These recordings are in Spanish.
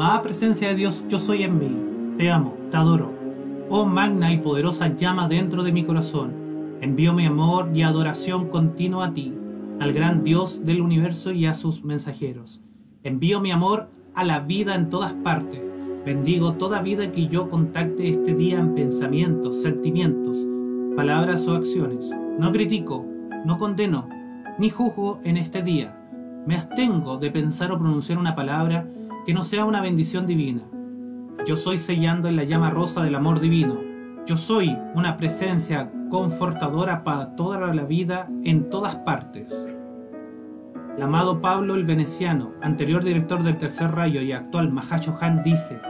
Amada presencia de Dios, yo soy en mí. Te amo, te adoro. Oh magna y poderosa llama dentro de mi corazón. Envío mi amor y adoración continua a ti, al gran Dios del universo y a sus mensajeros. Envío mi amor a la vida en todas partes. Bendigo toda vida que yo contacte este día en pensamientos, sentimientos, palabras o acciones. No critico, no condeno, ni juzgo en este día. Me abstengo de pensar o pronunciar una palabra que no sea una bendición divina. Yo soy sellando en la llama rosa del amor divino. Yo soy una presencia confortadora para toda la vida en todas partes. El amado Pablo el Veneciano, anterior director del Tercer Rayo y actual Mahacho Han, dice,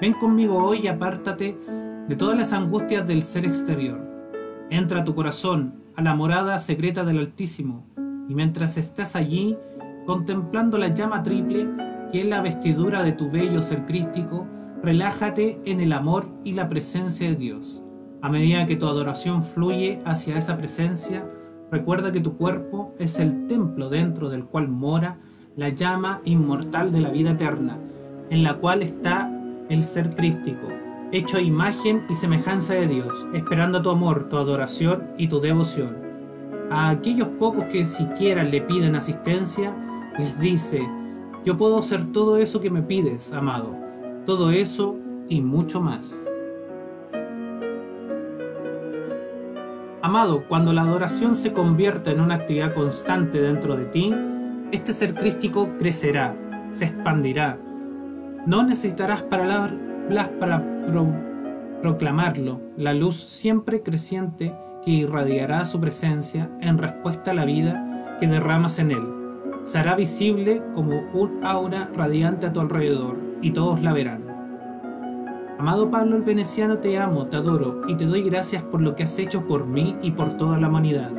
ven conmigo hoy y apártate de todas las angustias del ser exterior. Entra a tu corazón, a la morada secreta del Altísimo, y mientras estás allí, contemplando la llama triple, que es la vestidura de tu bello ser crístico, relájate en el amor y la presencia de Dios. A medida que tu adoración fluye hacia esa presencia, recuerda que tu cuerpo es el templo dentro del cual mora la llama inmortal de la vida eterna, en la cual está el ser crístico, hecho imagen y semejanza de Dios, esperando tu amor, tu adoración y tu devoción. A aquellos pocos que siquiera le piden asistencia, les dice, yo puedo hacer todo eso que me pides, amado, todo eso y mucho más. Amado, cuando la adoración se convierta en una actividad constante dentro de ti, este ser crístico crecerá, se expandirá. No necesitarás palabras para proclamarlo, la luz siempre creciente que irradiará su presencia en respuesta a la vida que derramas en él. Será visible como un aura radiante a tu alrededor, y todos la verán. Amado Pablo el Veneciano, te amo, te adoro y te doy gracias por lo que has hecho por mí y por toda la humanidad.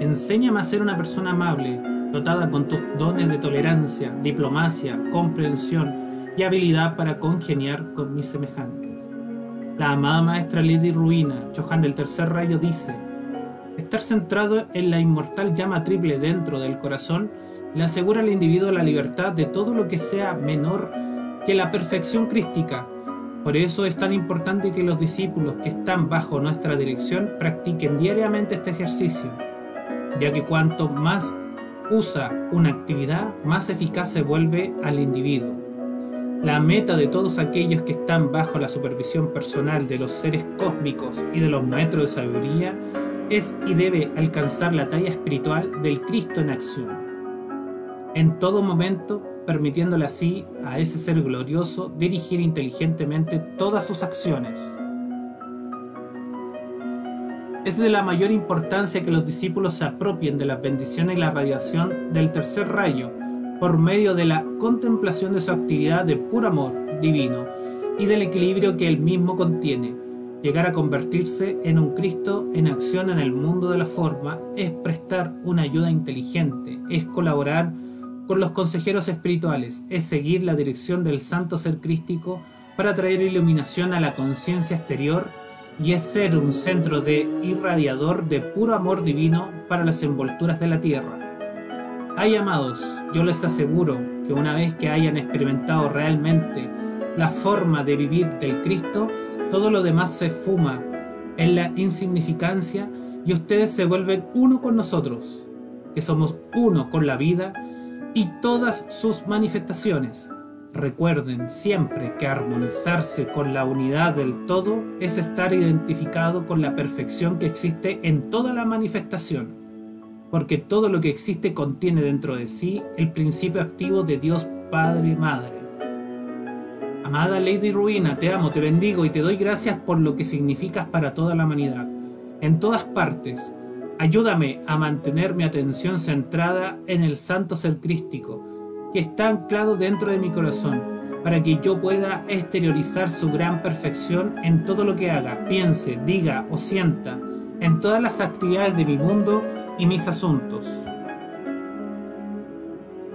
Enséñame a ser una persona amable, dotada con tus dones de tolerancia, diplomacia, comprensión y habilidad para congeniar con mis semejantes. La amada maestra Lady Ruina, Johan del Tercer Rayo, dice, estar centrado en la inmortal llama triple dentro del corazón le asegura al individuo la libertad de todo lo que sea menor que la perfección crística por eso es tan importante que los discípulos que están bajo nuestra dirección practiquen diariamente este ejercicio, ya que cuanto más usa una actividad, más eficaz se vuelve al individuo. La meta de todos aquellos que están bajo la supervisión personal de los seres cósmicos y de los maestros de sabiduría es y debe alcanzar la talla espiritual del Cristo en acción. En todo momento permitiéndole así a ese ser glorioso dirigir inteligentemente todas sus acciones. Es de la mayor importancia que los discípulos se apropien de la bendición y la radiación del tercer rayo por medio de la contemplación de su actividad de puro amor divino y del equilibrio que él mismo contiene. Llegar a convertirse en un Cristo en acción en el mundo de la forma es prestar una ayuda inteligente, es colaborar con los consejeros espirituales es seguir la dirección del santo ser crístico para traer iluminación a la conciencia exterior y es ser un centro de irradiador de puro amor divino para las envolturas de la tierra. Hay amados, yo les aseguro que una vez que hayan experimentado realmente la forma de vivir del Cristo, todo lo demás se fuma en la insignificancia y ustedes se vuelven uno con nosotros, que somos uno con la vida y todas sus manifestaciones. Recuerden siempre que armonizarse con la unidad del todo es estar identificado con la perfección que existe en toda la manifestación, porque todo lo que existe contiene dentro de sí el principio activo de Dios Padre Madre. Amada Lady Ruina, te amo, te bendigo y te doy gracias por lo que significas para toda la humanidad. En todas partes, Ayúdame a mantener mi atención centrada en el santo ser crístico, que está anclado dentro de mi corazón, para que yo pueda exteriorizar su gran perfección en todo lo que haga, piense, diga o sienta, en todas las actividades de mi mundo y mis asuntos.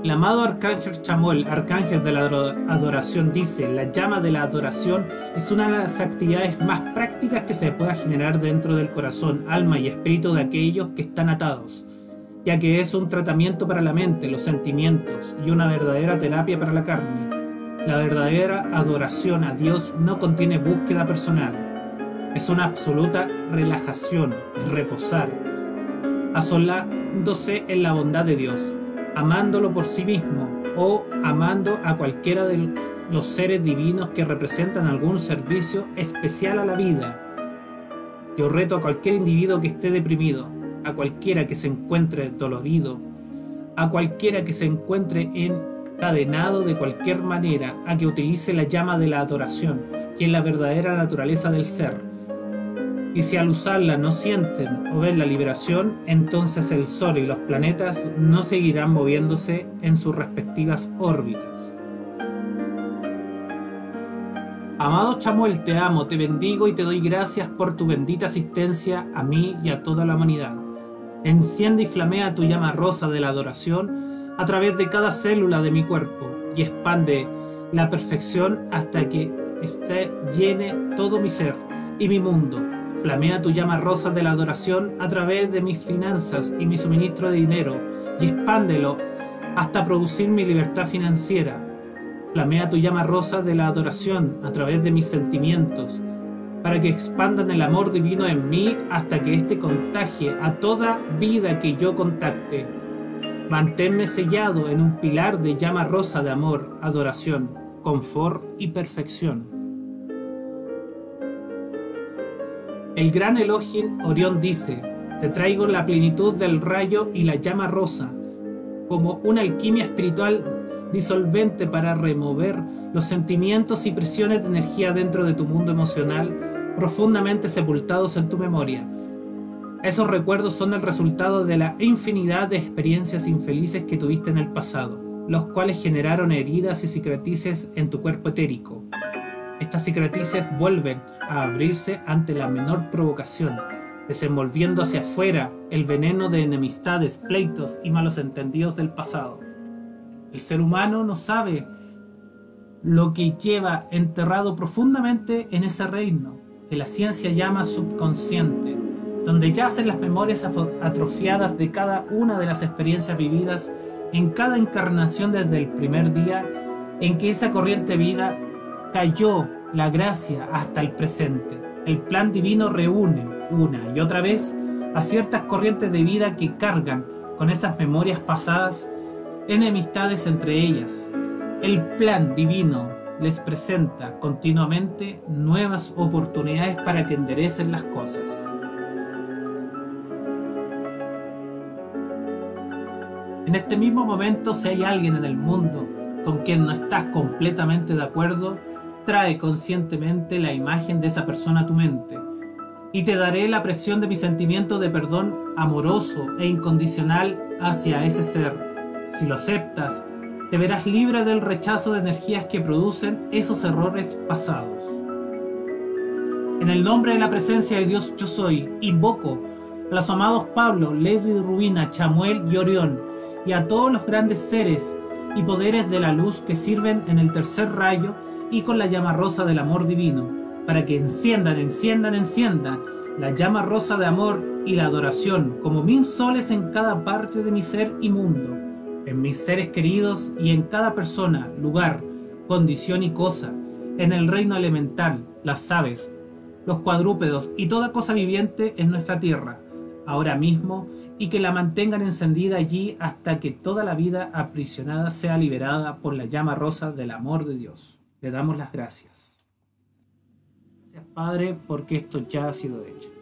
El amado Arcángel Chamuel, Arcángel de la Adoración, dice, la llama de la adoración es una de las actividades más prácticas que se pueda generar dentro del corazón, alma y espíritu de aquellos que están atados, ya que es un tratamiento para la mente, los sentimientos y una verdadera terapia para la carne. La verdadera adoración a Dios no contiene búsqueda personal. Es una absoluta relajación, reposar, asolándose en la bondad de Dios, amándolo por sí mismo o amando a cualquiera de los seres divinos que representan algún servicio especial a la vida. Yo reto a cualquier individuo que esté deprimido, a cualquiera que se encuentre dolorido, a cualquiera que se encuentre encadenado de cualquier manera, a que utilice la llama de la adoración, que es la verdadera naturaleza del ser y si al usarla no sienten o ven la liberación, entonces el Sol y los planetas no seguirán moviéndose en sus respectivas órbitas. Amado Chamuel, te amo, te bendigo y te doy gracias por tu bendita asistencia a mí y a toda la humanidad. Enciende y flamea tu llama rosa de la adoración a través de cada célula de mi cuerpo y expande la perfección hasta que esté llene todo mi ser y mi mundo Flamea tu llama rosa de la adoración a través de mis finanzas y mi suministro de dinero y expándelo hasta producir mi libertad financiera. Flamea tu llama rosa de la adoración a través de mis sentimientos para que expandan el amor divino en mí hasta que éste contagie a toda vida que yo contacte. Manténme sellado en un pilar de llama rosa de amor, adoración, confort y perfección. El gran Elohim Orión dice, te traigo la plenitud del rayo y la llama rosa, como una alquimia espiritual disolvente para remover los sentimientos y presiones de energía dentro de tu mundo emocional profundamente sepultados en tu memoria. Esos recuerdos son el resultado de la infinidad de experiencias infelices que tuviste en el pasado, los cuales generaron heridas y cicatrices en tu cuerpo etérico. Estas cicatrices vuelven a abrirse ante la menor provocación, desenvolviendo hacia afuera el veneno de enemistades, pleitos y malos entendidos del pasado. El ser humano no sabe lo que lleva enterrado profundamente en ese reino, que la ciencia llama subconsciente, donde yacen las memorias atrofiadas de cada una de las experiencias vividas en cada encarnación desde el primer día en que esa corriente vida cayó la gracia hasta el presente. El plan divino reúne una y otra vez a ciertas corrientes de vida que cargan con esas memorias pasadas enemistades entre ellas. El plan divino les presenta continuamente nuevas oportunidades para que enderecen las cosas. En este mismo momento, si hay alguien en el mundo con quien no estás completamente de acuerdo, trae conscientemente la imagen de esa persona a tu mente y te daré la presión de mi sentimiento de perdón amoroso e incondicional hacia ese ser. Si lo aceptas, te verás libre del rechazo de energías que producen esos errores pasados. En el nombre de la presencia de Dios yo soy, invoco a los amados Pablo, Levi Rubina, Chamuel y Orión, y a todos los grandes seres y poderes de la luz que sirven en el tercer rayo y con la llama rosa del amor divino, para que enciendan, enciendan, enciendan la llama rosa de amor y la adoración como mil soles en cada parte de mi ser y mundo, en mis seres queridos y en cada persona, lugar, condición y cosa, en el reino elemental, las aves, los cuadrúpedos y toda cosa viviente en nuestra tierra, ahora mismo, y que la mantengan encendida allí hasta que toda la vida aprisionada sea liberada por la llama rosa del amor de Dios. Le damos las gracias. Gracias Padre porque esto ya ha sido hecho.